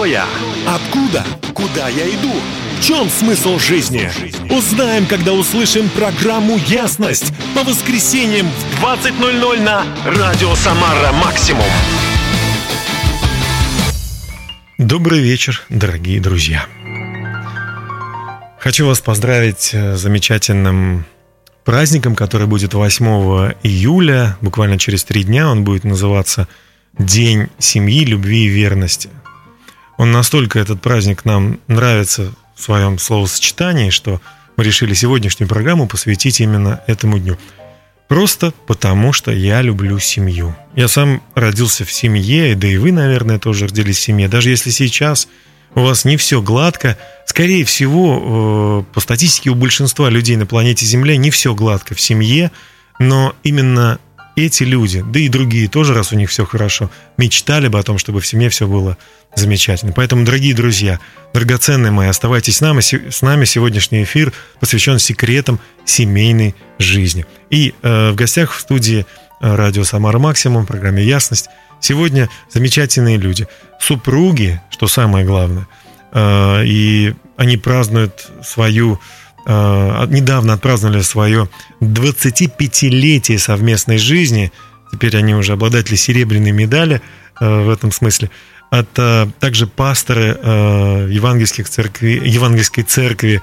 Кто я? Откуда? Куда я иду? В чем смысл жизни? Узнаем, когда услышим программу «Ясность» по воскресеньям в 20.00 на Радио Самара Максимум. Добрый вечер, дорогие друзья. Хочу вас поздравить с замечательным праздником, который будет 8 июля, буквально через три дня. Он будет называться День семьи, любви и верности. Он настолько, этот праздник, нам нравится в своем словосочетании, что мы решили сегодняшнюю программу посвятить именно этому дню. Просто потому, что я люблю семью. Я сам родился в семье, да и вы, наверное, тоже родились в семье. Даже если сейчас у вас не все гладко, скорее всего, э, по статистике у большинства людей на планете Земля не все гладко в семье, но именно эти люди, да и другие тоже, раз у них все хорошо, мечтали бы о том, чтобы в семье все было замечательно. Поэтому, дорогие друзья, драгоценные мои, оставайтесь с нами. С нами сегодняшний эфир посвящен секретам семейной жизни. И э, в гостях в студии э, радио «Самара Максимум» программе «Ясность» сегодня замечательные люди. Супруги, что самое главное. Э, и они празднуют свою недавно отпраздновали свое 25-летие совместной жизни. Теперь они уже обладатели серебряной медали э, в этом смысле. Это также пасторы э, евангельских церкви, евангельской церкви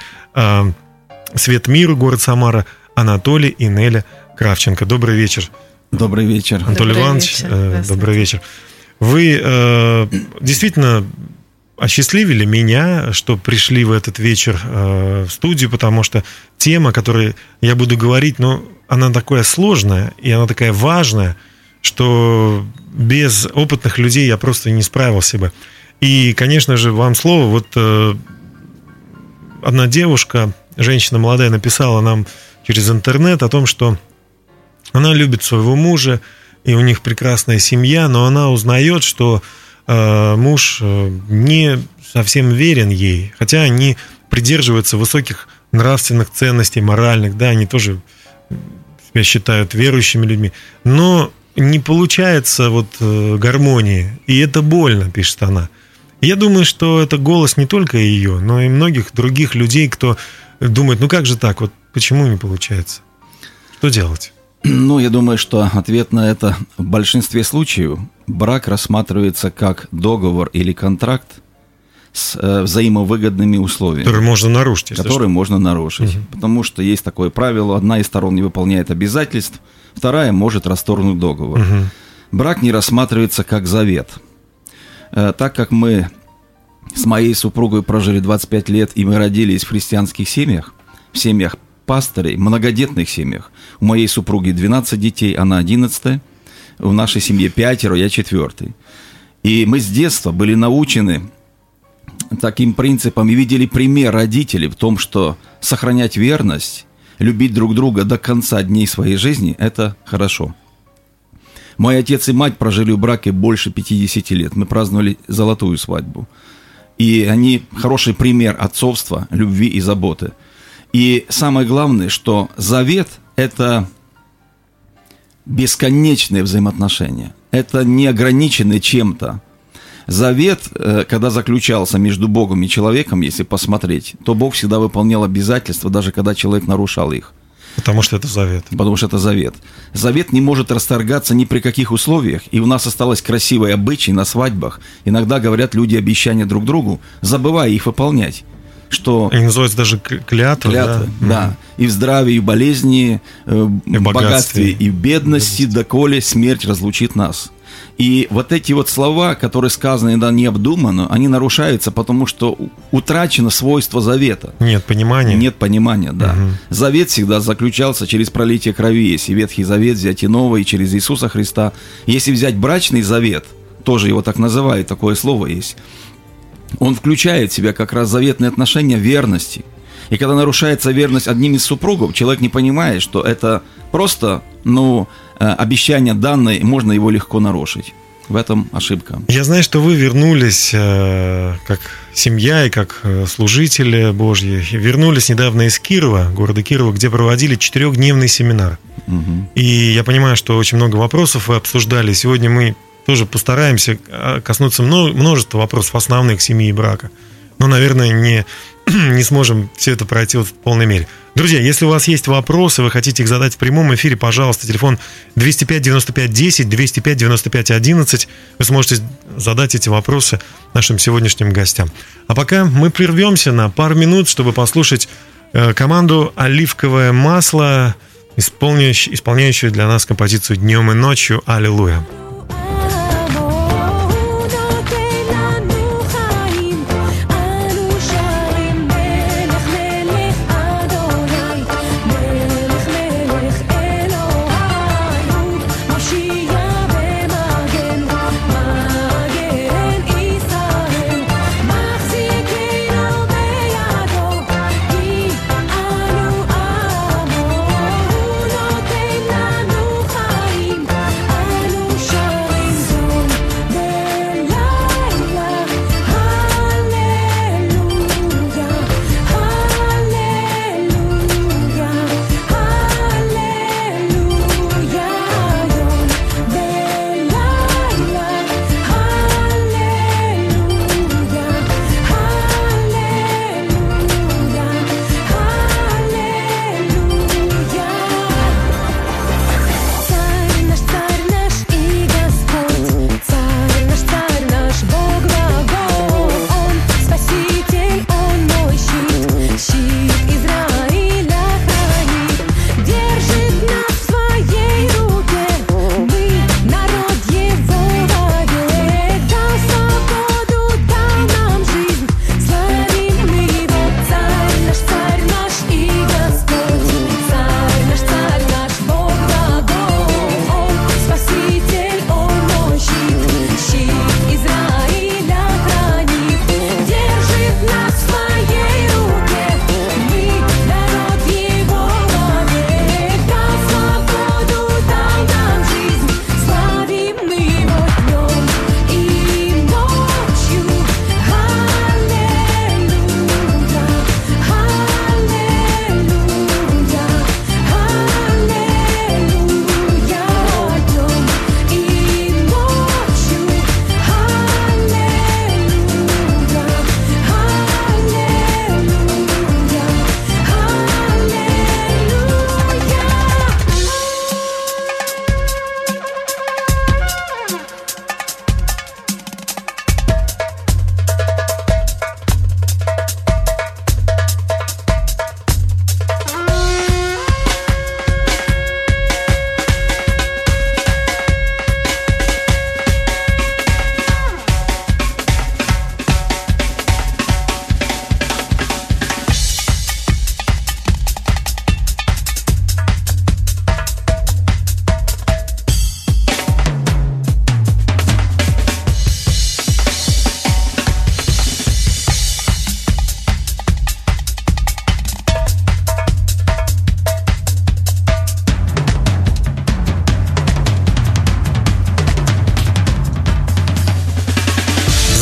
Свет миру, город Самара, Анатолий и Неля Кравченко. Добрый вечер. Добрый вечер. Анатолий добрый Иванович, вечер. добрый вечер. Вы действительно осчастливили меня, что пришли в этот вечер э, в студию, потому что тема, о которой я буду говорить, ну, она такая сложная и она такая важная, что без опытных людей я просто не справился бы. И, конечно же, вам слово. Вот э, одна девушка, женщина молодая, написала нам через интернет о том, что она любит своего мужа, и у них прекрасная семья, но она узнает, что муж э, не совсем верен ей, хотя они придерживаются высоких нравственных ценностей, моральных, да, они тоже себя считают верующими людьми, но не получается вот э, гармонии, и это больно, пишет она. Я думаю, что это голос не только ее, но и многих других людей, кто думает, ну как же так, вот почему не получается? Что делать? Ну, я думаю, что ответ на это в большинстве случаев брак рассматривается как договор или контракт с э, взаимовыгодными условиями. Который можно нарушить. Который что. можно нарушить. Угу. Потому что есть такое правило, одна из сторон не выполняет обязательств, вторая может расторгнуть договор. Угу. Брак не рассматривается как завет. Э, так как мы с моей супругой прожили 25 лет, и мы родились в христианских семьях, в семьях пастырей, многодетных семьях. У моей супруги 12 детей, она 11 в нашей семье пятеро, я четвертый. И мы с детства были научены таким принципом и видели пример родителей в том, что сохранять верность, любить друг друга до конца дней своей жизни – это хорошо. Мой отец и мать прожили в браке больше 50 лет. Мы праздновали золотую свадьбу. И они хороший пример отцовства, любви и заботы – и самое главное, что завет – это бесконечные взаимоотношения. Это не ограниченные чем-то. Завет, э, когда заключался между Богом и человеком, если посмотреть, то Бог всегда выполнял обязательства, даже когда человек нарушал их. Потому что это завет. Потому что это завет. Завет не может расторгаться ни при каких условиях. И у нас осталось красивые обычаи на свадьбах. Иногда говорят люди обещания друг другу, забывая их выполнять что... Они называются даже клятвы, клятвы да? да. И в здравии, и в болезни, э, и в богатстве, и в бедности, доколе смерть разлучит нас. И вот эти вот слова, которые сказаны иногда необдуманно, они нарушаются, потому что утрачено свойство завета. Нет понимания. Нет понимания, да. Угу. Завет всегда заключался через пролитие крови. Если Ветхий Завет взять и Новый, через Иисуса Христа. Если взять брачный завет, тоже его так называют, такое слово есть, он включает в себя как раз заветные отношения верности. И когда нарушается верность одним из супругов, человек не понимает, что это просто, ну, э, обещание данное, можно его легко нарушить. В этом ошибка. Я знаю, что вы вернулись э, как семья и как э, служители Божьи. Вернулись недавно из Кирова, города Кирова, где проводили четырехдневный семинар. Угу. И я понимаю, что очень много вопросов вы обсуждали. Сегодня мы тоже постараемся а, коснуться множества вопросов основных семьи и брака. Но, наверное, не, не сможем все это пройти вот в полной мере. Друзья, если у вас есть вопросы, вы хотите их задать в прямом эфире, пожалуйста, телефон 205 95 10, 205 95 11. Вы сможете задать эти вопросы нашим сегодняшним гостям. А пока мы прервемся на пару минут, чтобы послушать э, команду «Оливковое масло», исполняющую для нас композицию «Днем и ночью». Аллилуйя.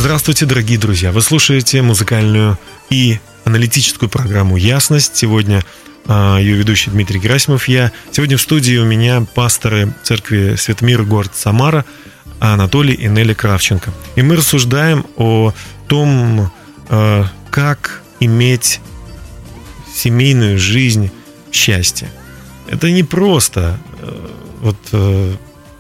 Здравствуйте, дорогие друзья! Вы слушаете музыкальную и аналитическую программу «Ясность». Сегодня э, ее ведущий Дмитрий Герасимов. Я сегодня в студии у меня пасторы церкви Светмир, город Самара, Анатолий и Нелли Кравченко. И мы рассуждаем о том, э, как иметь семейную жизнь счастья. Это не просто. Э, вот э,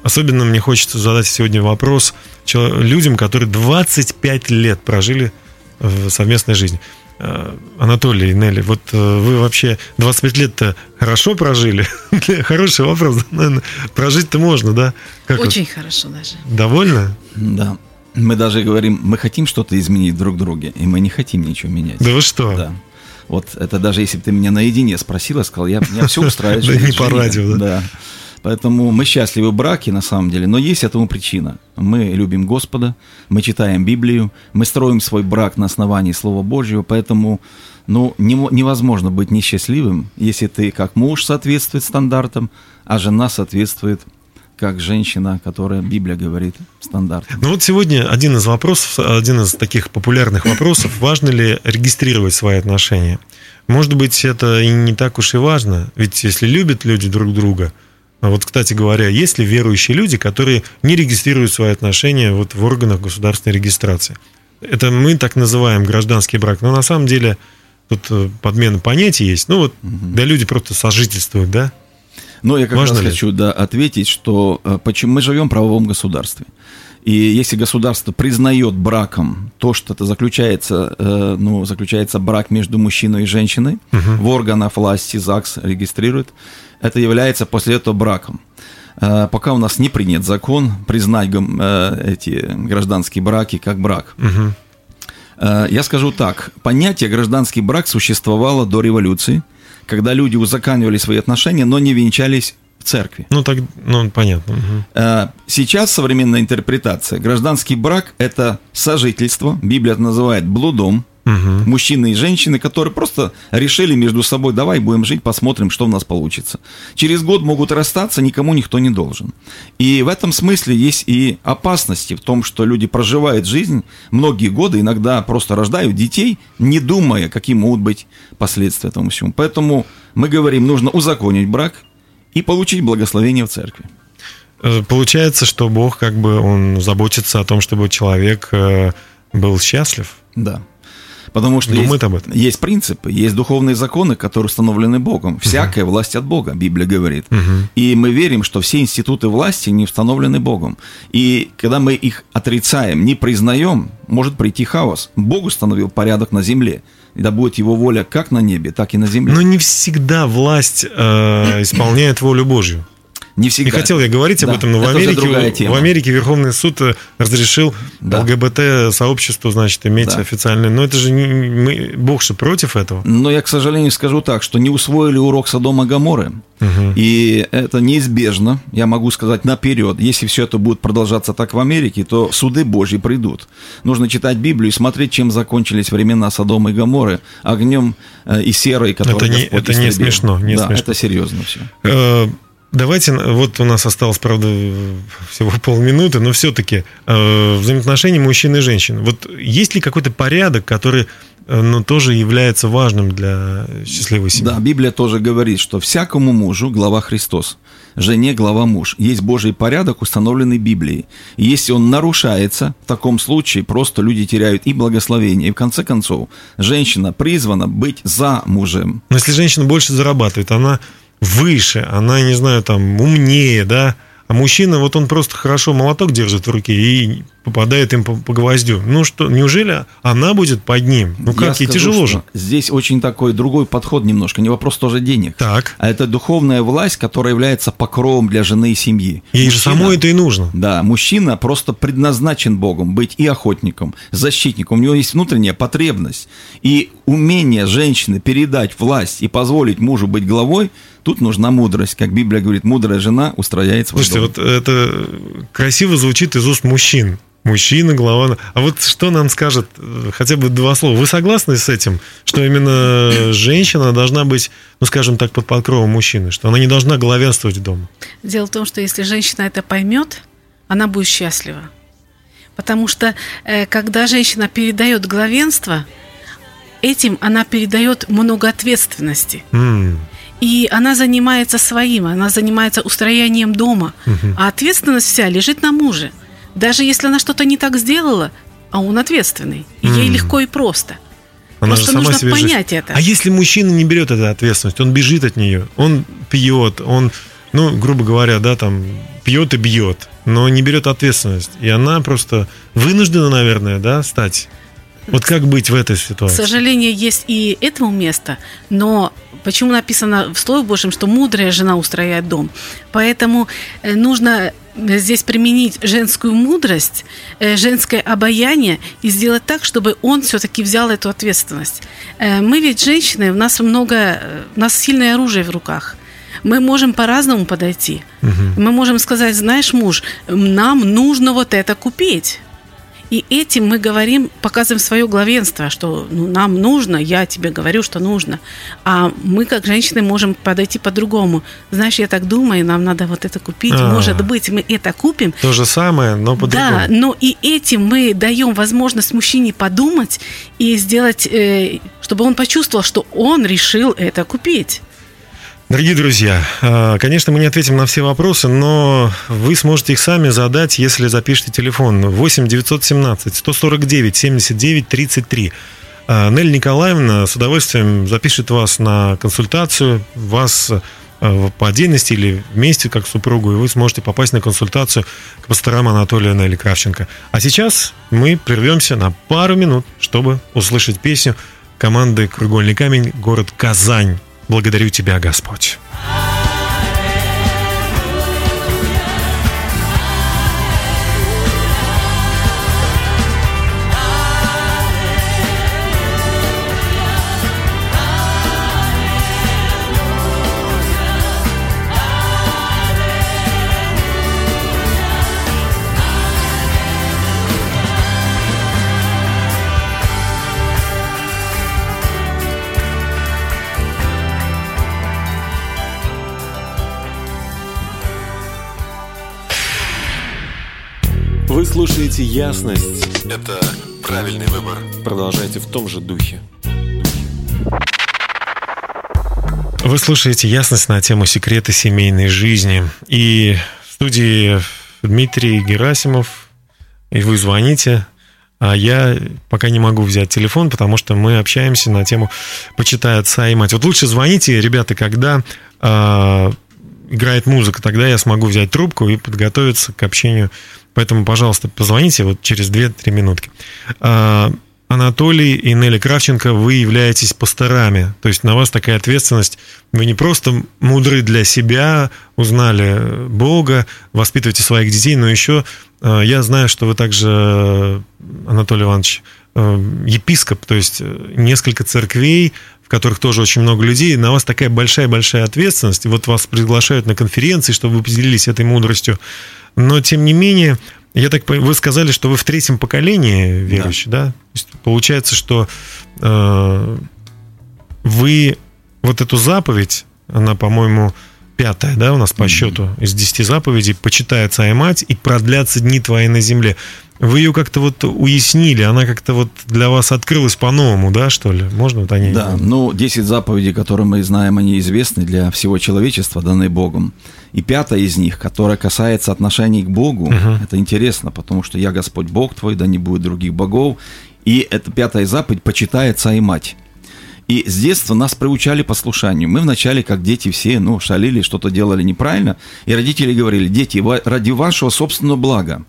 особенно мне хочется задать сегодня вопрос – людям, которые 25 лет прожили в совместной жизни. Э, Анатолий, Нелли, вот э, вы вообще 25 лет-то хорошо прожили? Хороший вопрос. Наверное, прожить-то можно, да? Как Очень вот? хорошо даже. Довольно? Да. Мы даже говорим, мы хотим что-то изменить друг в друге, и мы не хотим ничего менять. Да вы что? Да. Вот это даже если бы ты меня наедине спросила, сказал, я, меня все устраивает. Да не по радио, да? Да. Поэтому мы счастливы в браке, на самом деле, но есть этому причина. Мы любим Господа, мы читаем Библию, мы строим свой брак на основании Слова Божьего, поэтому ну, не, невозможно быть несчастливым, если ты как муж соответствует стандартам, а жена соответствует как женщина, которая Библия говорит стандарт. Ну вот сегодня один из вопросов, один из таких популярных вопросов, важно ли регистрировать свои отношения. Может быть, это и не так уж и важно, ведь если любят люди друг друга – вот, кстати говоря, есть ли верующие люди, которые не регистрируют свои отношения вот в органах государственной регистрации? Это мы так называем гражданский брак, но на самом деле тут э, подмена понятий есть. Ну вот, угу. да, люди просто сожительствуют, да? Но я как Важно раз ли? хочу да, ответить, что э, почему мы живем в правовом государстве. И если государство признает браком то, что это заключается, э, ну, заключается брак между мужчиной и женщиной, угу. в органах власти ЗАГС регистрирует, это является после этого браком. Э, пока у нас не принят закон признать э, эти гражданские браки как брак. Угу. Я скажу так, понятие гражданский брак существовало до революции, когда люди узаканивали свои отношения, но не венчались церкви. Ну, так, ну, понятно. Угу. Сейчас современная интерпретация. Гражданский брак – это сожительство, Библия это называет блудом, угу. мужчины и женщины, которые просто решили между собой, давай будем жить, посмотрим, что у нас получится. Через год могут расстаться, никому никто не должен. И в этом смысле есть и опасности в том, что люди проживают жизнь многие годы, иногда просто рождают детей, не думая, какие могут быть последствия этому всему. Поэтому мы говорим, нужно узаконить брак, и получить благословение в церкви. Э, получается, что Бог как бы он заботится о том, чтобы человек э, был счастлив. Да. Потому что Думает есть, об этом. есть принципы, есть духовные законы, которые установлены Богом. Всякая угу. власть от Бога, Библия говорит. Угу. И мы верим, что все институты власти не установлены Богом. И когда мы их отрицаем, не признаем, может прийти хаос. Бог установил порядок на земле. Да будет его воля как на небе, так и на земле. Но не всегда власть э, исполняет волю Божью. Не всегда. Не хотел я говорить об да, этом, но в Америке, в Америке Верховный суд э, разрешил да. ЛГБТ-сообществу, значит, иметь да. официальный... Но это же не, мы, Бог же против этого. Но я, к сожалению, скажу так, что не усвоили урок Содома Гаморы. Угу. И это неизбежно, я могу сказать наперед. Если все это будет продолжаться так в Америке, то суды Божьи придут. Нужно читать Библию и смотреть, чем закончились времена Содома и Гаморы, огнем э, и серой, которые Это не, это не смешно. Не да, смешно. это серьезно все. Давайте, вот у нас осталось, правда, всего полминуты, но все-таки э, взаимоотношения мужчины и женщины. Вот есть ли какой-то порядок, который э, ну, тоже является важным для счастливой семьи? Да, Библия тоже говорит, что всякому мужу глава Христос, жене глава муж. Есть Божий порядок, установленный Библией. И если он нарушается, в таком случае просто люди теряют и благословение. И в конце концов, женщина призвана быть за мужем. Но если женщина больше зарабатывает, она выше, она, не знаю, там, умнее, да, а мужчина, вот он просто хорошо молоток держит в руке и попадает им по, по гвоздю. Ну что, неужели она будет под ним? Ну как, ей тяжело же. Здесь очень такой другой подход немножко, не вопрос тоже денег. Так. А это духовная власть, которая является покровом для жены и семьи. Ей мужчина, же самой это и нужно. Да, мужчина просто предназначен Богом быть и охотником, защитником. У него есть внутренняя потребность. И умение женщины передать власть и позволить мужу быть главой, тут нужна мудрость. Как Библия говорит, мудрая жена устрояет свой Слушайте, дом. вот это красиво звучит из уст мужчин. Мужчина, глава. А вот что нам скажет э, хотя бы два слова? Вы согласны с этим, что именно женщина должна быть, ну, скажем так, под покровом мужчины, что она не должна главенствовать дома? Дело в том, что если женщина это поймет, она будет счастлива. Потому что э, когда женщина передает главенство, этим она передает много ответственности. Mm. И она занимается своим, она занимается устроением дома. Угу. А ответственность вся лежит на муже. Даже если она что-то не так сделала, а он ответственный. И ей легко и просто. Она Просто нужно себе понять жизнь. это. А если мужчина не берет эту ответственность, он бежит от нее, он пьет, он, ну, грубо говоря, да, там, пьет и бьет, но не берет ответственность. И она просто вынуждена, наверное, да, стать вот как быть в этой ситуации? К сожалению, есть и этому место, но почему написано в Слове Божьем, что мудрая жена устрояет дом? Поэтому э, нужно здесь применить женскую мудрость, э, женское обаяние и сделать так, чтобы он все-таки взял эту ответственность. Э, мы ведь женщины, у нас много, у нас сильное оружие в руках. Мы можем по-разному подойти. Угу. Мы можем сказать, знаешь, муж, нам нужно вот это купить. И этим мы говорим, показываем свое главенство, что ну, нам нужно, я тебе говорю, что нужно. А мы, как женщины, можем подойти по-другому. Знаешь, я так думаю, нам надо вот это купить. А-а-а. Может быть, мы это купим. То же самое, но по-другому. Да, но и этим мы даем возможность мужчине подумать и сделать, э, чтобы он почувствовал, что он решил это купить. Дорогие друзья, э, конечно, мы не ответим на все вопросы, но вы сможете их сами задать, если запишите телефон 8 917 149 79 33. Нелли Николаевна с удовольствием запишет вас на консультацию, вас э, по отдельности или вместе, как супругу, и вы сможете попасть на консультацию к пасторам Анатолию Нелли Кравченко. А сейчас мы прервемся на пару минут, чтобы услышать песню команды «Кругольный камень», город Казань. Благодарю Тебя, Господь. Слушаете «Ясность». Это правильный выбор. Продолжайте в том же духе. Вы слушаете «Ясность» на тему «Секреты семейной жизни». И в студии Дмитрий Герасимов, и вы звоните, а я пока не могу взять телефон, потому что мы общаемся на тему «Почитай отца и мать». Вот лучше звоните, ребята, когда э, играет музыка, тогда я смогу взять трубку и подготовиться к общению Поэтому, пожалуйста, позвоните вот через 2-3 минутки. А, Анатолий и Нелли Кравченко, вы являетесь пасторами. То есть на вас такая ответственность. Вы не просто мудры для себя, узнали Бога, воспитываете своих детей, но еще а, я знаю, что вы также, Анатолий Иванович, епископ, то есть несколько церквей, в которых тоже очень много людей, на вас такая большая-большая ответственность. Вот вас приглашают на конференции, чтобы вы поделились этой мудростью. Но, тем не менее, я так вы сказали, что вы в третьем поколении верующий, да? да? Есть, получается, что э, вы вот эту заповедь, она, по-моему, пятая, да, у нас по счету из десяти заповедей, почитает и мать и продлятся дни твои на земле. Вы ее как-то вот уяснили, она как-то вот для вас открылась по-новому, да, что ли? Можно вот они? Да, ну, 10 заповедей, которые мы знаем, они известны для всего человечества, данные Богом. И пятая из них, которая касается отношений к Богу, uh-huh. это интересно, потому что «Я Господь Бог твой, да не будет других богов». И эта пятая заповедь «Почитай отца и мать». И с детства нас приучали послушанию. Мы вначале, как дети все, ну, шалили, что-то делали неправильно. И родители говорили, дети, ради вашего собственного блага,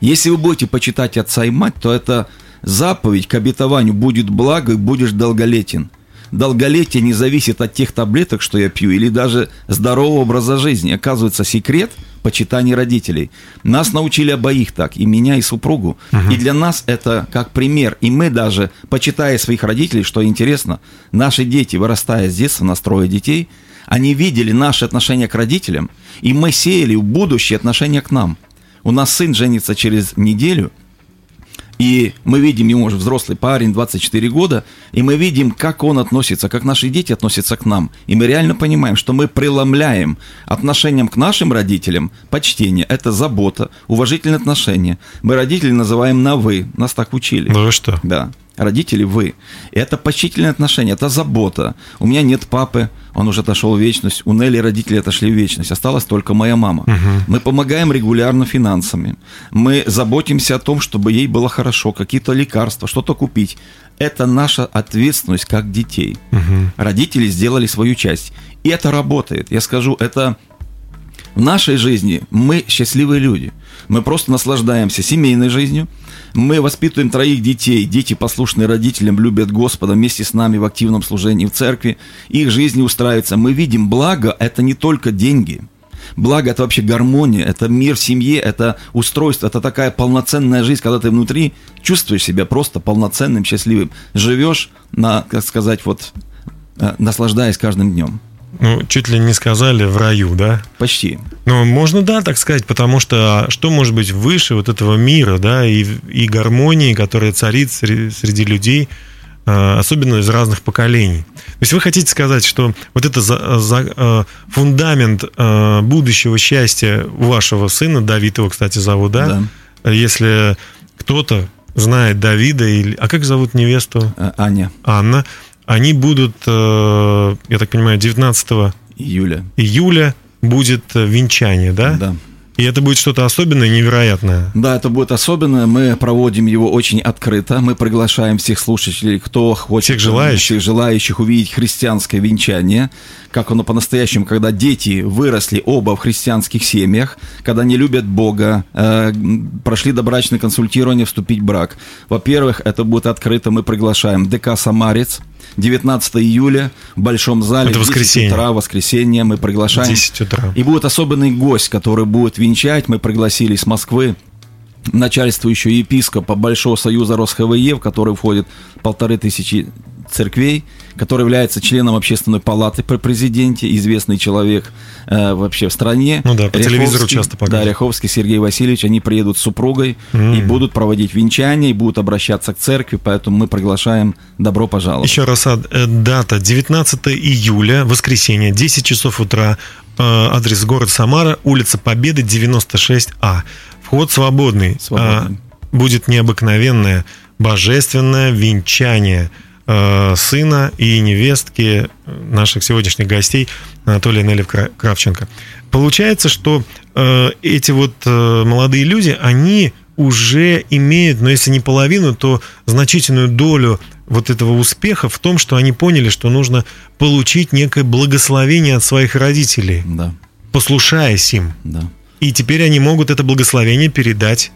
если вы будете почитать отца и мать, то это заповедь к обетованию будет благо и будешь долголетен. Долголетие не зависит от тех таблеток, что я пью, или даже здорового образа жизни. Оказывается, секрет почитания родителей. Нас научили обоих так, и меня, и супругу. Угу. И для нас это как пример. И мы даже, почитая своих родителей, что интересно, наши дети, вырастая с детства, настроя детей, они видели наши отношения к родителям, и мы сеяли в будущее отношения к нам – у нас сын женится через неделю, и мы видим, ему уже взрослый парень, 24 года, и мы видим, как он относится, как наши дети относятся к нам. И мы реально понимаем, что мы преломляем отношениям к нашим родителям почтение, это забота, уважительное отношение. Мы родителей называем на «вы», нас так учили. Ну вы что? Да родители вы. Это почтительное отношение, это забота. У меня нет папы, он уже отошел в вечность. У Нелли родители отошли в вечность. Осталась только моя мама. Угу. Мы помогаем регулярно финансами. Мы заботимся о том, чтобы ей было хорошо, какие-то лекарства, что-то купить. Это наша ответственность как детей. Угу. Родители сделали свою часть. И это работает. Я скажу, это в нашей жизни мы счастливые люди. Мы просто наслаждаемся семейной жизнью, мы воспитываем троих детей. Дети, послушные родителям, любят Господа вместе с нами в активном служении в церкви. Их жизни устраивается. Мы видим благо – это не только деньги. Благо – это вообще гармония, это мир в семье, это устройство, это такая полноценная жизнь, когда ты внутри чувствуешь себя просто полноценным, счастливым. Живешь, на, как сказать, вот, э, наслаждаясь каждым днем ну, чуть ли не сказали в раю, да? Почти. Ну, можно, да, так сказать, потому что а что может быть выше вот этого мира, да, и, и гармонии, которая царит среди, среди людей, а, особенно из разных поколений. То есть вы хотите сказать, что вот это за, за, а, фундамент будущего счастья у вашего сына, Давид его, кстати, зовут, да? Да. Если кто-то знает Давида, или... а как зовут невесту? Аня. Анна они будут, э, я так понимаю, 19 Июля. июля будет э, венчание, да? Да. И это будет что-то особенное, невероятное. Да, это будет особенное. Мы проводим его очень открыто. Мы приглашаем всех слушателей, кто хочет... Всех желающих. Всех желающих увидеть христианское венчание. Как оно по-настоящему, когда дети выросли оба в христианских семьях, когда они любят Бога, э, прошли добрачное консультирование, вступить в брак. Во-первых, это будет открыто. Мы приглашаем ДК «Самарец», 19 июля в Большом зале. Это в 10 воскресенье. утра, воскресенье мы приглашаем. 10 утра. И будет особенный гость, который будет венчать. Мы пригласили с Москвы начальствующего епископа Большого Союза РосХВЕ, в который входит полторы тысячи церквей, который является членом общественной палаты при президенте, известный человек э, вообще в стране. Ну да, по телевизору Ряховский, часто Да, показывают. Ряховский Сергей Васильевич, они приедут с супругой и будут проводить венчание, и будут обращаться к церкви, поэтому мы приглашаем добро пожаловать. Еще раз, а, э, дата 19 июля, воскресенье, 10 часов утра, э, адрес город Самара, улица Победы, 96А. Вход свободный. Свободный. А, Будет необыкновенное, божественное венчание сына и невестки э, наших сегодняшних гостей Анатолия Кра- Кравченко. Получается, что э, эти вот э, молодые люди, они уже имеют, но если не половину, то значительную долю вот этого успеха в том, что они поняли, что нужно получить некое благословение от своих родителей, Да, послушаясь им. да, И теперь они могут это благословение передать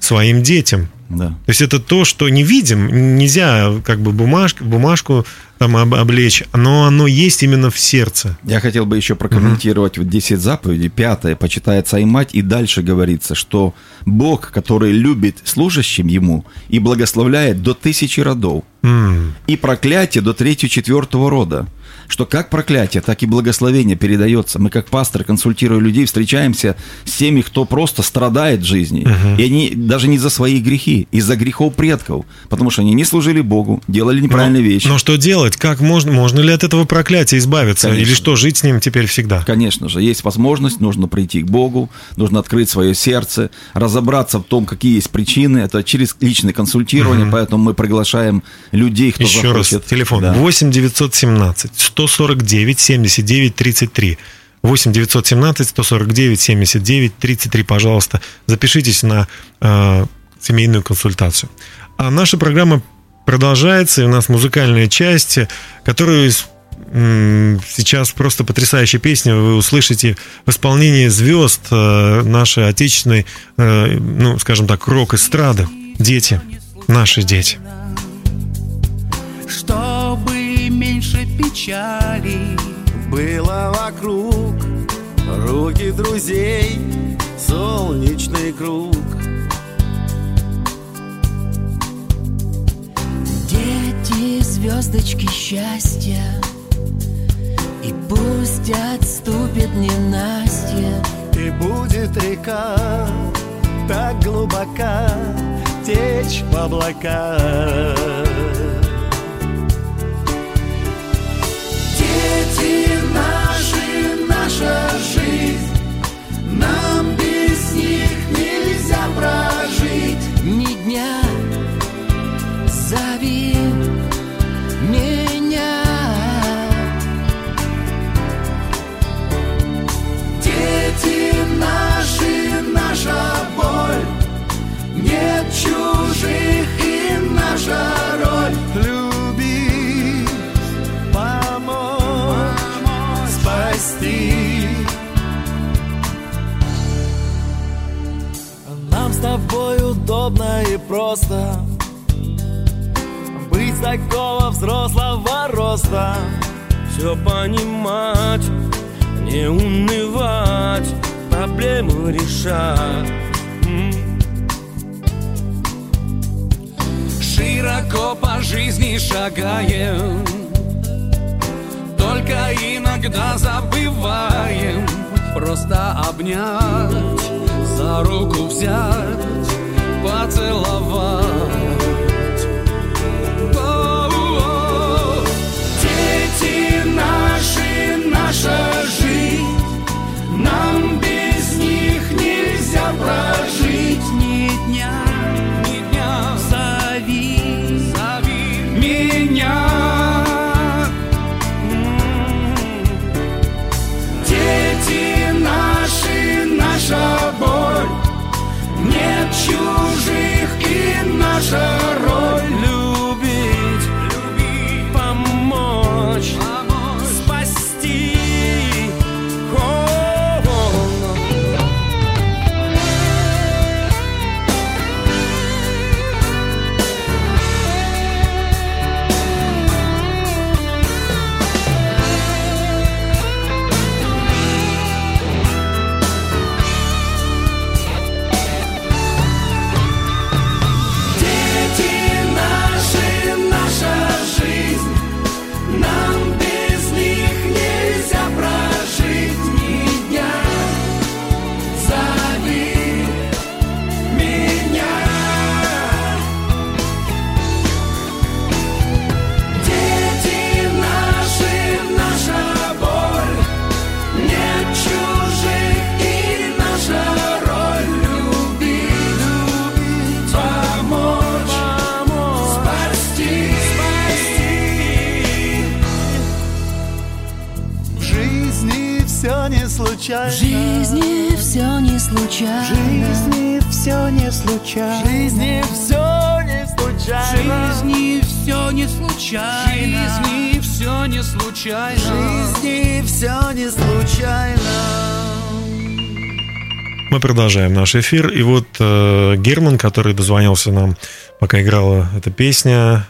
своим детям. Да. То есть это то, что не видим, нельзя как бы бумажку, бумажку там об- облечь, но оно есть именно в сердце. Я хотел бы еще прокомментировать вот 10 заповедей. Пятое, почитает и мать, и дальше говорится, что Бог, который любит служащим Ему и благословляет до тысячи родов, М, и проклятие до третьего, четвертого рода. Что как проклятие, так и благословение передается. Мы как пасторы, консультируя людей, встречаемся с теми, кто просто страдает в жизни. И они даже не за свои грехи, из-за грехов предков. Потому что они не служили Богу, делали неправильные но, вещи. Но что делать? Как можно, можно ли от этого проклятия избавиться? Конечно. Или что, жить с ним теперь всегда? Конечно же, есть возможность, нужно прийти к Богу, нужно открыть свое сердце, разобраться в том, какие есть причины. Это через личное консультирование, поэтому мы приглашаем людей, кто Еще раз, захочет. телефон Да. 8 917 149 79 33. 8 917 149 79 33, пожалуйста, запишитесь на э, семейную консультацию. А наша программа продолжается, и у нас музыкальная часть, которую сейчас просто потрясающая песня вы услышите в исполнении звезд э, нашей отечественной, э, ну, скажем так, рок-эстрады. Дети, наши дети. Чтобы меньше печали. Было вокруг Руки друзей, солнечный круг. Дети, звездочки счастья И пусть отступит ненастье. И будет река так глубока Течь в облака наши, наша жизнь. Нам без них нельзя прожить. Ни дня. Зови меня. Дети наши, наша боль. Нет чужих и наша тобой удобно и просто. Быть такого взрослого роста. Все понимать, не унывать, проблему решать. Широко по жизни шагаем. Только иногда забываем Просто обнять, за руку взять Поцеловать О-о-о. Дети наши, наша продолжаем наш эфир. И вот э, Герман, который дозвонился нам, пока играла эта песня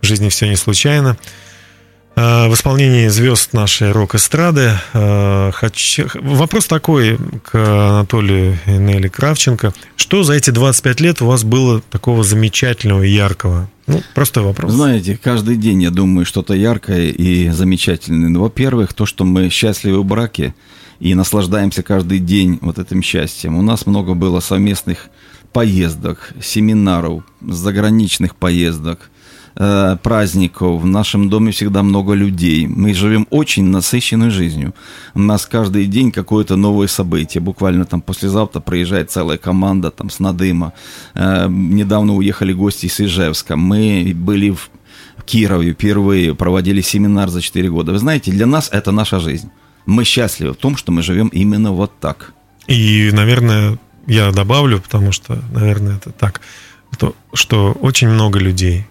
«В жизни все не случайно», э, в исполнении звезд нашей рок-эстрады. Э, хочу... Вопрос такой к Анатолию и Нелли Кравченко. Что за эти 25 лет у вас было такого замечательного и яркого? Ну, простой вопрос. Знаете, каждый день я думаю что-то яркое и замечательное. Во-первых, то, что мы счастливы в браке и наслаждаемся каждый день вот этим счастьем. У нас много было совместных поездок, семинаров, заграничных поездок, э, праздников. В нашем доме всегда много людей. Мы живем очень насыщенной жизнью. У нас каждый день какое-то новое событие. Буквально там послезавтра приезжает целая команда там с Надыма. Э, недавно уехали гости из Ижевска. Мы были в Кирове впервые, проводили семинар за 4 года. Вы знаете, для нас это наша жизнь. Мы счастливы в том, что мы живем именно вот так. И, наверное, я добавлю, потому что, наверное, это так, то, что очень много людей,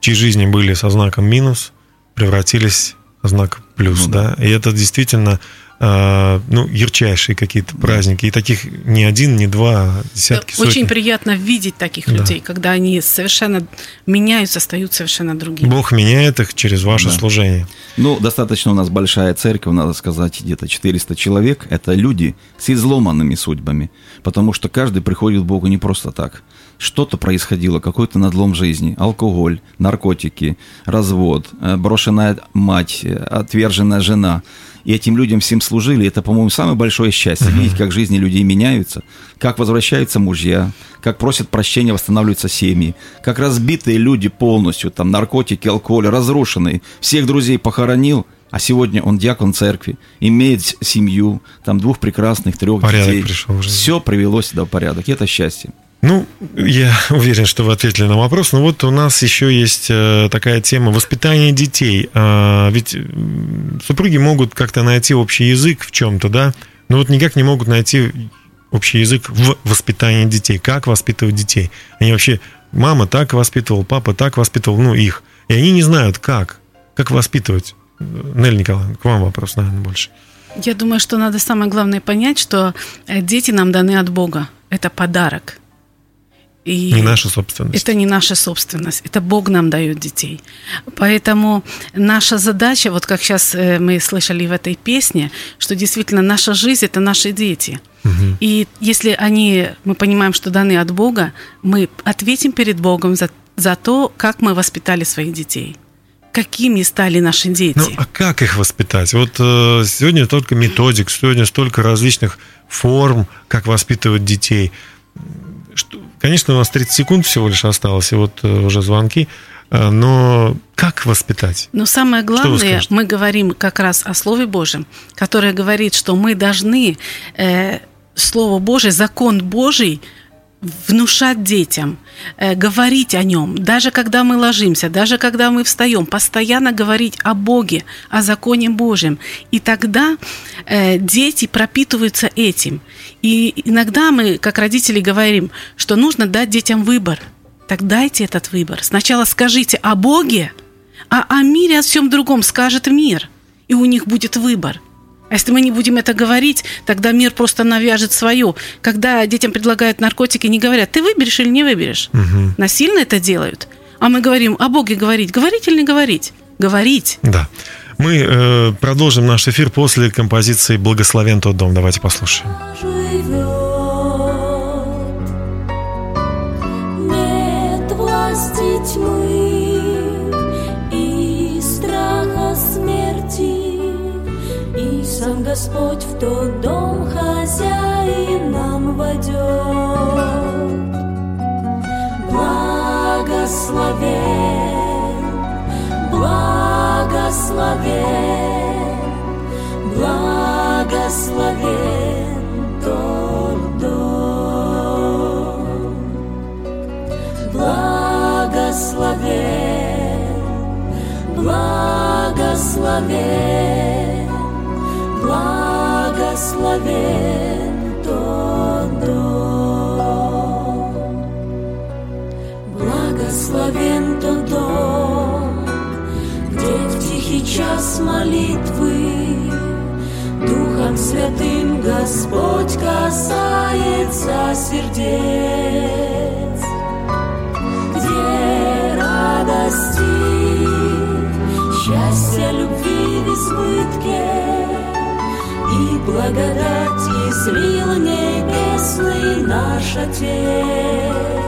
чьи жизни были со знаком минус, превратились в знак плюс, Ну да. И это действительно ну, ярчайшие какие-то праздники. И таких не один, не два, а десятки, Очень сотни. приятно видеть таких Да. людей, когда они совершенно меняются, стают совершенно другими. Бог меняет их через ваше Да. служение. Ну, достаточно у нас большая церковь, надо сказать, где-то 400 человек. Это люди с изломанными судьбами, потому что каждый приходит к Богу не просто так. Что-то происходило, какой-то надлом жизни, алкоголь, наркотики, развод, э, брошенная мать, э, отверженная жена. И этим людям всем служили. Это, по-моему, самое большое счастье. Видеть, как жизни людей меняются, как возвращаются мужья, как просят прощения, восстанавливаются семьи, как разбитые люди полностью, там наркотики, алкоголь, разрушенные, всех друзей похоронил, а сегодня он диакон церкви, имеет семью, там двух прекрасных, трех Порядок детей. пришел. Все привело сюда в порядок. И это счастье. Ну, я уверен, что вы ответили на вопрос. Но вот у нас еще есть э, такая тема воспитания детей. А, Ведь супруги могут как-то найти общий язык в чем-то, да? Но вот никак не могут найти общий язык в воспитании детей. Как воспитывать детей? Они вообще, мама так воспитывал, папа так воспитывал, ну, их. И они не знают, как. Как воспитывать. Нелли Николаевна, к вам вопрос, наверное, больше. Я думаю, что надо самое главное понять, что э, дети нам даны от Бога. Это подарок. И Не наша собственность. Это не наша собственность, это Бог нам дает детей. Поэтому наша задача, вот как сейчас э, мы слышали в этой песне, что действительно наша жизнь это наши дети. И если они, мы понимаем, что даны от Бога, мы ответим перед Богом за, за то, как мы воспитали своих детей. Какими стали наши дети. Ну, а как их воспитать? Вот э, сегодня только методик, сегодня столько различных форм, как воспитывать детей. Что, конечно, у нас 30 секунд всего лишь осталось, и вот э, уже звонки. Э, но как воспитать? Но самое главное, мы говорим как раз о Слове Божьем, которое говорит, что мы должны э, Слово Божие, закон Божий внушать детям, э, говорить о нем, даже когда мы ложимся, даже когда мы встаем, постоянно говорить о Боге, о законе Божьем. И тогда э, дети пропитываются этим. И иногда мы, как родители, говорим, что нужно дать детям выбор. Так дайте этот выбор. Сначала скажите о Боге, а о мире, о всем другом скажет мир. И у них будет выбор. А если мы не будем это говорить, тогда мир просто навяжет свое. Когда детям предлагают наркотики, не говорят, ты выберешь или не выберешь. Насильно это делают. А мы говорим о Боге говорить. Говорить или не говорить? Говорить. Да. Мы э, продолжим наш эфир после композиции «Благословен тот дом». Давайте послушаем. Сам Господь в тот дом хозяином войдет. Благословен, благословен, благословен тот дом. Благословен, благословен, благословен тот дом, благословен тот дом, где в тихий час молитвы Духом Святым Господь касается сердец, где радости, счастья, любви в избытке и благодати слил небесный наш Отец.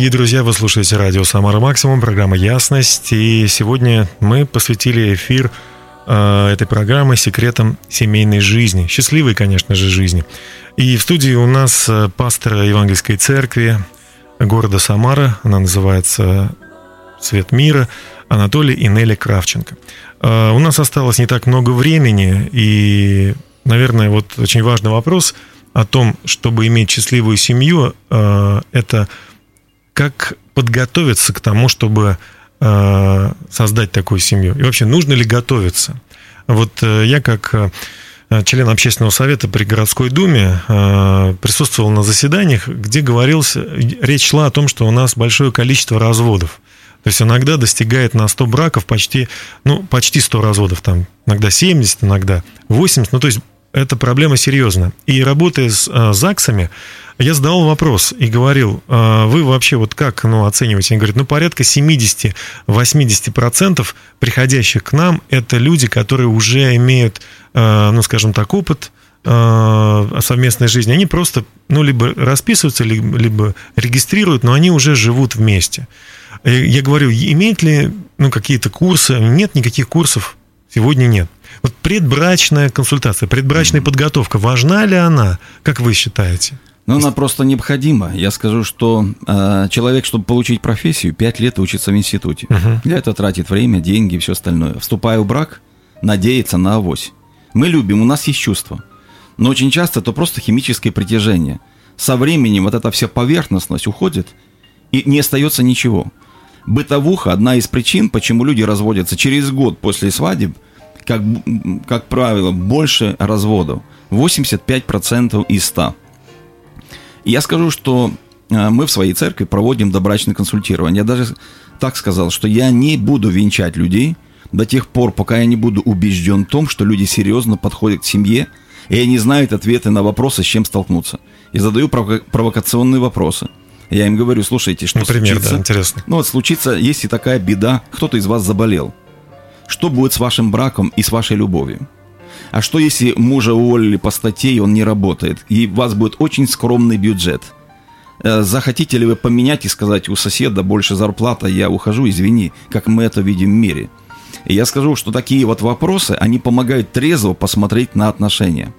Дорогие друзья, вы слушаете радио «Самара Максимум», программа «Ясность». И сегодня мы посвятили эфир э, этой программы секретам семейной жизни, счастливой, конечно же, жизни. И в студии у нас э, пастор Евангельской церкви города Самара, она называется «Свет мира», Анатолий и Нелли Кравченко. Э, У нас осталось не так много времени, и, наверное, вот очень важный вопрос о том, чтобы иметь счастливую семью, э, это как подготовиться к тому, чтобы э, создать такую семью? И вообще, нужно ли готовиться? Вот э, я как э, член общественного совета при городской думе присутствовал на заседаниях, где говорилось, речь шла о том, что у нас большое количество разводов. То есть иногда достигает на 100 браков почти, ну, почти 100 разводов, там иногда 70, иногда 80, ну, то есть эта проблема серьезна. И работая с ЗАГСами, я задавал вопрос и говорил, э, вы вообще вот как ну, оцениваете? Они говорят, ну порядка 70-80% приходящих к нам это люди, которые уже имеют, э, ну скажем так, опыт э, совместной жизни. Они просто, ну либо расписываются, либо, либо регистрируют, но они уже живут вместе. Я говорю, имеют ли ну, какие-то курсы? Нет никаких курсов, сегодня нет. Вот предбрачная консультация, предбрачная подготовка, важна ли она, как вы считаете? Но она просто необходима. Я скажу, что э, человек, чтобы получить профессию, 5 лет учится в институте. Мгм. Для этого тратит время, деньги и все остальное. Вступая в брак, надеется на авось. Мы любим, у нас есть чувства. Но очень часто это просто химическое притяжение. Со временем вот эта вся поверхностность уходит, и не остается ничего. Бытовуха – одна из причин, почему люди разводятся через год после свадеб, как, как правило, больше разводов. 85% из 100. Я скажу, что э, мы в своей церкви проводим добрачное консультирование. Я даже так сказал, что я не буду венчать людей до тех пор, пока я не буду убежден в том, что люди серьезно подходят к семье, и они знают ответы на вопросы, с чем столкнуться. И задаю прово- провокационные вопросы. Я им говорю, слушайте, что Например, случится? да, интересно. Ну вот случится, если такая беда, кто-то из вас заболел. Что будет с вашим браком и с вашей любовью? А что если мужа уволили по статье, и он не работает, и у вас будет очень скромный бюджет? Э, Захотите ли вы поменять и сказать, у соседа больше зарплата, я ухожу, извини, как мы это видим в мире? И я скажу, что такие вот вопросы, они помогают трезво посмотреть на отношения.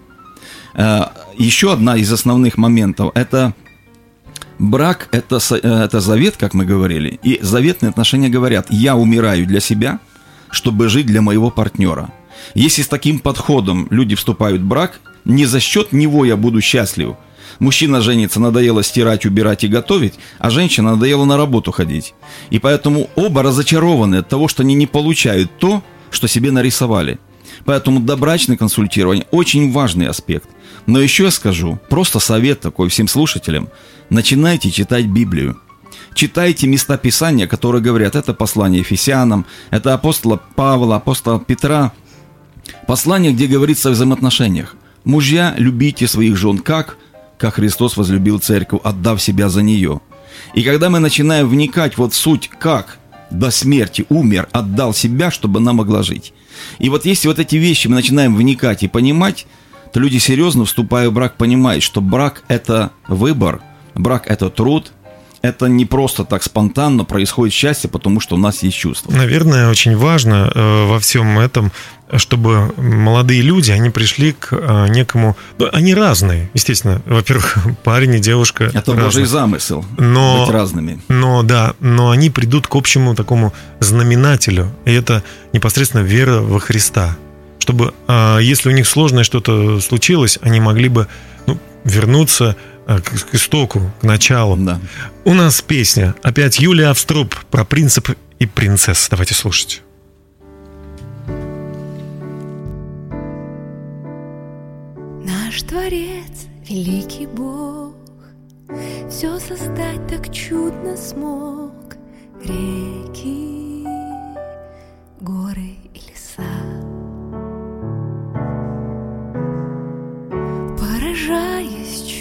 Э, Еще одна из основных моментов – это брак – это, э, это завет, как мы говорили. И заветные отношения говорят, я умираю для себя, чтобы жить для моего партнера. Если с таким подходом люди вступают в брак, не за счет него я буду счастлив. Мужчина женится, надоело стирать, убирать и готовить, а женщина надоело на работу ходить. И поэтому оба разочарованы от того, что они не получают то, что себе нарисовали. Поэтому добрачное консультирование очень важный аспект. Но еще я скажу, просто совет такой всем слушателям, начинайте читать Библию. Читайте места Писания, которые говорят, это послание Ефесянам, это апостола Павла, апостола Петра. Послание, где говорится о взаимоотношениях. Мужья, любите своих жен как? Как Христос возлюбил церковь, отдав себя за нее. И когда мы начинаем вникать вот в суть, как до смерти умер, отдал себя, чтобы она могла жить. И вот если вот эти вещи мы начинаем вникать и понимать, то люди серьезно, вступая в брак, понимают, что брак – это выбор, брак – это труд, это не просто так спонтанно происходит счастье, потому что у нас есть чувства. Наверное, очень важно э, во всем этом, чтобы молодые люди, они пришли к э, некому... Ну, они разные, естественно. Во-первых, парень и девушка Это разные. Божий замысел, но, быть разными. Но, да, но они придут к общему такому знаменателю, и это непосредственно вера во Христа. Чтобы, э, если у них сложное что-то случилось, они могли бы ну, вернуться к, к истоку, к началу. Да. У нас песня. Опять Юлия Авструб про принцип и принцесс. Давайте слушать. Наш Творец, великий Бог, Все создать так чудно смог. Реки, горы и леса.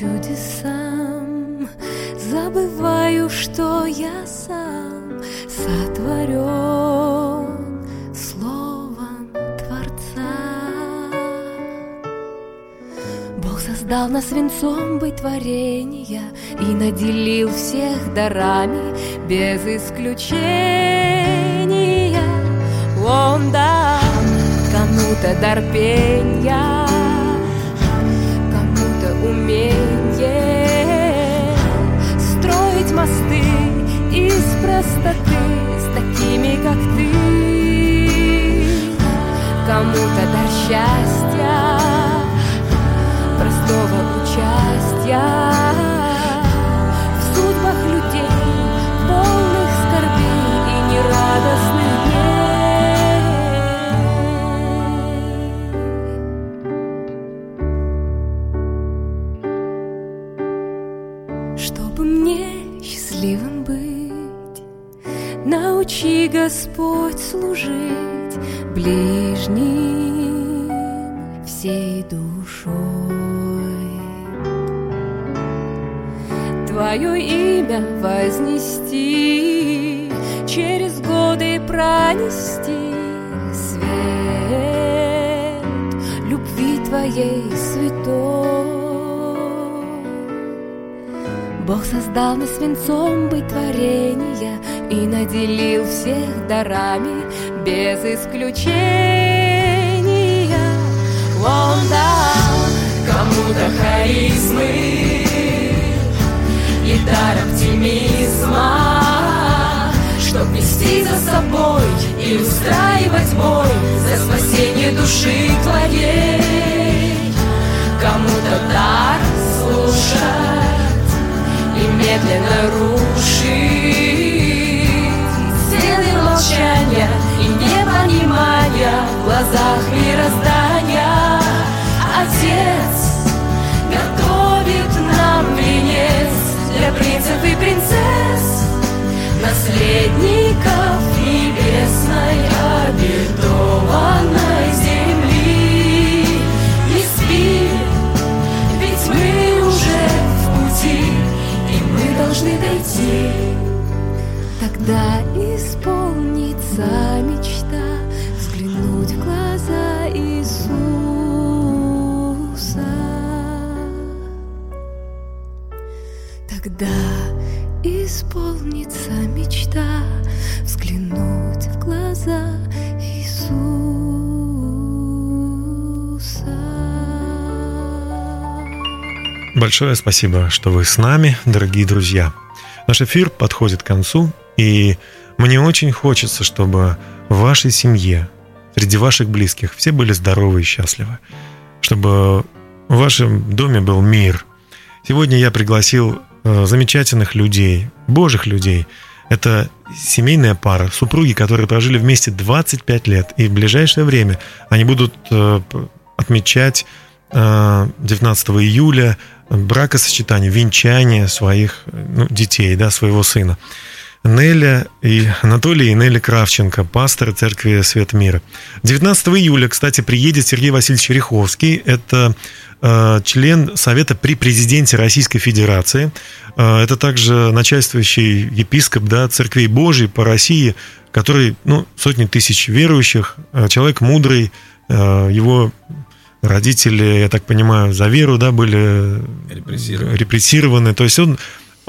Чудесам, Забываю, что я сам сотворен Словом Творца. Бог создал нас свинцом быть И наделил всех дарами без исключения. Он дал кому-то дар кому-то умение строить мосты из простоты с такими, как ты. Кому-то дар счастья, простого участия имя вознести, через годы пронести свет любви Твоей святой. Бог создал нас свинцом быть творения И наделил всех дарами без исключения Он дал кому-то харизмы И дар оптимизма Чтоб вести за собой и устраивать бой За спасение души твоей. Кому-то дар слушать и медленно рушить. Стены молчания и непонимания В глазах мироздания. Отец принцесс Наследников небесной обетованной земли Не спи, ведь мы уже в пути и мы должны дойти. Тогда исполнится мечта взглянуть в глаза Иисуса. Тогда исполнится мечта взглянуть в глаза Иисуса. Большое спасибо, что вы с нами, дорогие друзья. Наш эфир подходит к концу, и Мне очень хочется, чтобы в вашей семье, среди ваших близких, все были здоровы и счастливы. Чтобы в вашем доме был мир. Сегодня я пригласил замечательных людей, божьих людей. Это семейная пара, супруги, которые прожили вместе 25 лет. И в ближайшее время они будут э, отмечать 19 э, июля бракосочетание, венчание своих ну, детей, да, своего сына. Неля и Анатолий и Неля Кравченко, пастор церкви Свет Мира. 19 июля, кстати, приедет Сергей Васильевич Риховский. Это э, член Совета при президенте Российской Федерации. Э, это также начальствующий епископ да, церквей Божьей по России, который, ну, сотни тысяч верующих, э, человек мудрый, его родители, я так понимаю, за веру, да, были репрессированы. репрессированы. То есть он,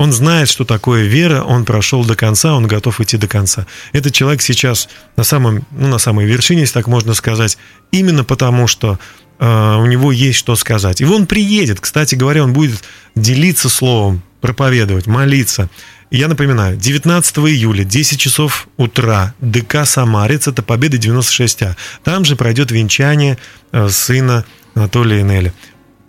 он знает, что такое вера, он прошел до конца, он готов идти до конца. Этот человек сейчас на, самом, ну, на самой вершине, если так можно сказать, именно потому, что э, у него есть что сказать. И он приедет, кстати говоря, он будет делиться словом, проповедовать, молиться. Я напоминаю, 19 июля, 10 часов утра, ДК «Самарец», это «Победа 96А». Там же пройдет венчание э, сына Анатолия и Нелли.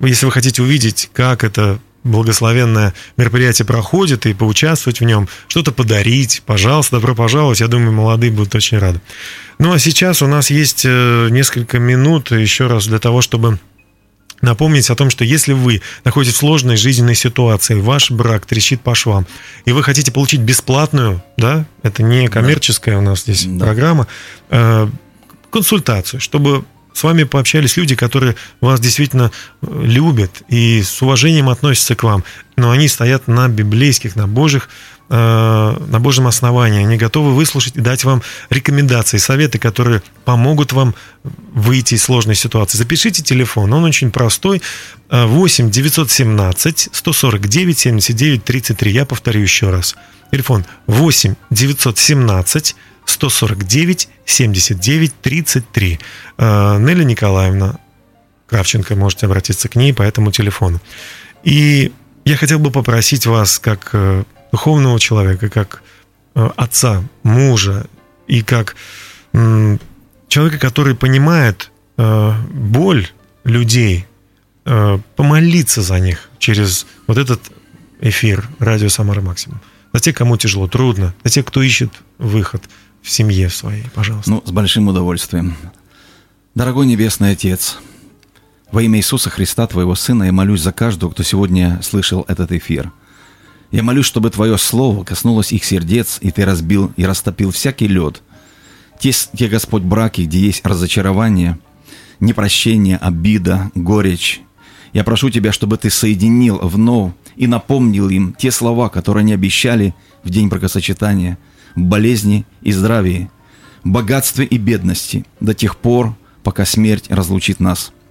Если вы хотите увидеть, как это благословенное мероприятие проходит и поучаствовать в нем, что-то подарить, пожалуйста, добро пожаловать. Я думаю, молодые будут очень рады. Ну а сейчас у нас есть э, несколько минут еще раз для того, чтобы напомнить о том, что если вы находитесь в сложной жизненной ситуации, ваш брак трещит по швам, и вы хотите получить бесплатную, да, это не коммерческая да. у нас здесь да. программа, э, консультацию, чтобы с вами пообщались люди, которые вас действительно э, любят и с уважением относятся к вам, но они стоят на библейских, на божьих Э, на Божьем основании. Они готовы выслушать и дать вам рекомендации, советы, которые помогут вам выйти из сложной ситуации. Запишите телефон, он очень простой. 8 917 149 79 33. Я повторю еще раз. Телефон 8 917 149 79 33. Нелли Николаевна Кравченко, можете обратиться к ней по этому телефону. И я хотел бы попросить вас, как э, духовного человека, как э, отца, мужа и как человека, который понимает э, боль людей, помолиться за них через вот этот эфир радио Самара Максимум. За тех, кому тяжело, трудно, за тех, кто ищет выход в семье своей, пожалуйста. Ну, с большим удовольствием. Дорогой Небесный Отец, во имя Иисуса Христа, Твоего Сына, я молюсь за каждого, кто сегодня слышал этот эфир – я молюсь, чтобы Твое Слово коснулось их сердец, и Ты разбил и растопил всякий лед. Те, те, Господь, браки, где есть разочарование, непрощение, обида, горечь. Я прошу Тебя, чтобы Ты соединил вновь и напомнил им те слова, которые они обещали в день бракосочетания, болезни и здравии, богатстве и бедности, до тех пор, пока смерть разлучит нас –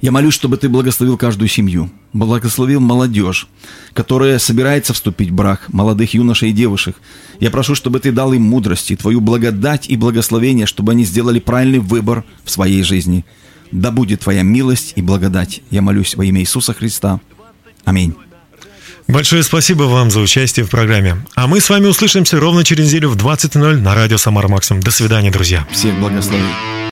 я молюсь, чтобы ты благословил каждую семью, благословил молодежь, которая собирается вступить в брак, молодых юношей и девушек. Я прошу, чтобы ты дал им мудрости, твою благодать и благословение, чтобы они сделали правильный выбор в своей жизни. Да будет твоя милость и благодать. Я молюсь во имя Иисуса Христа. Аминь. Большое спасибо вам за участие в программе. А мы с вами услышимся ровно через неделю в 20.00 на радио Самара Максимум. До свидания, друзья. Всех благословений.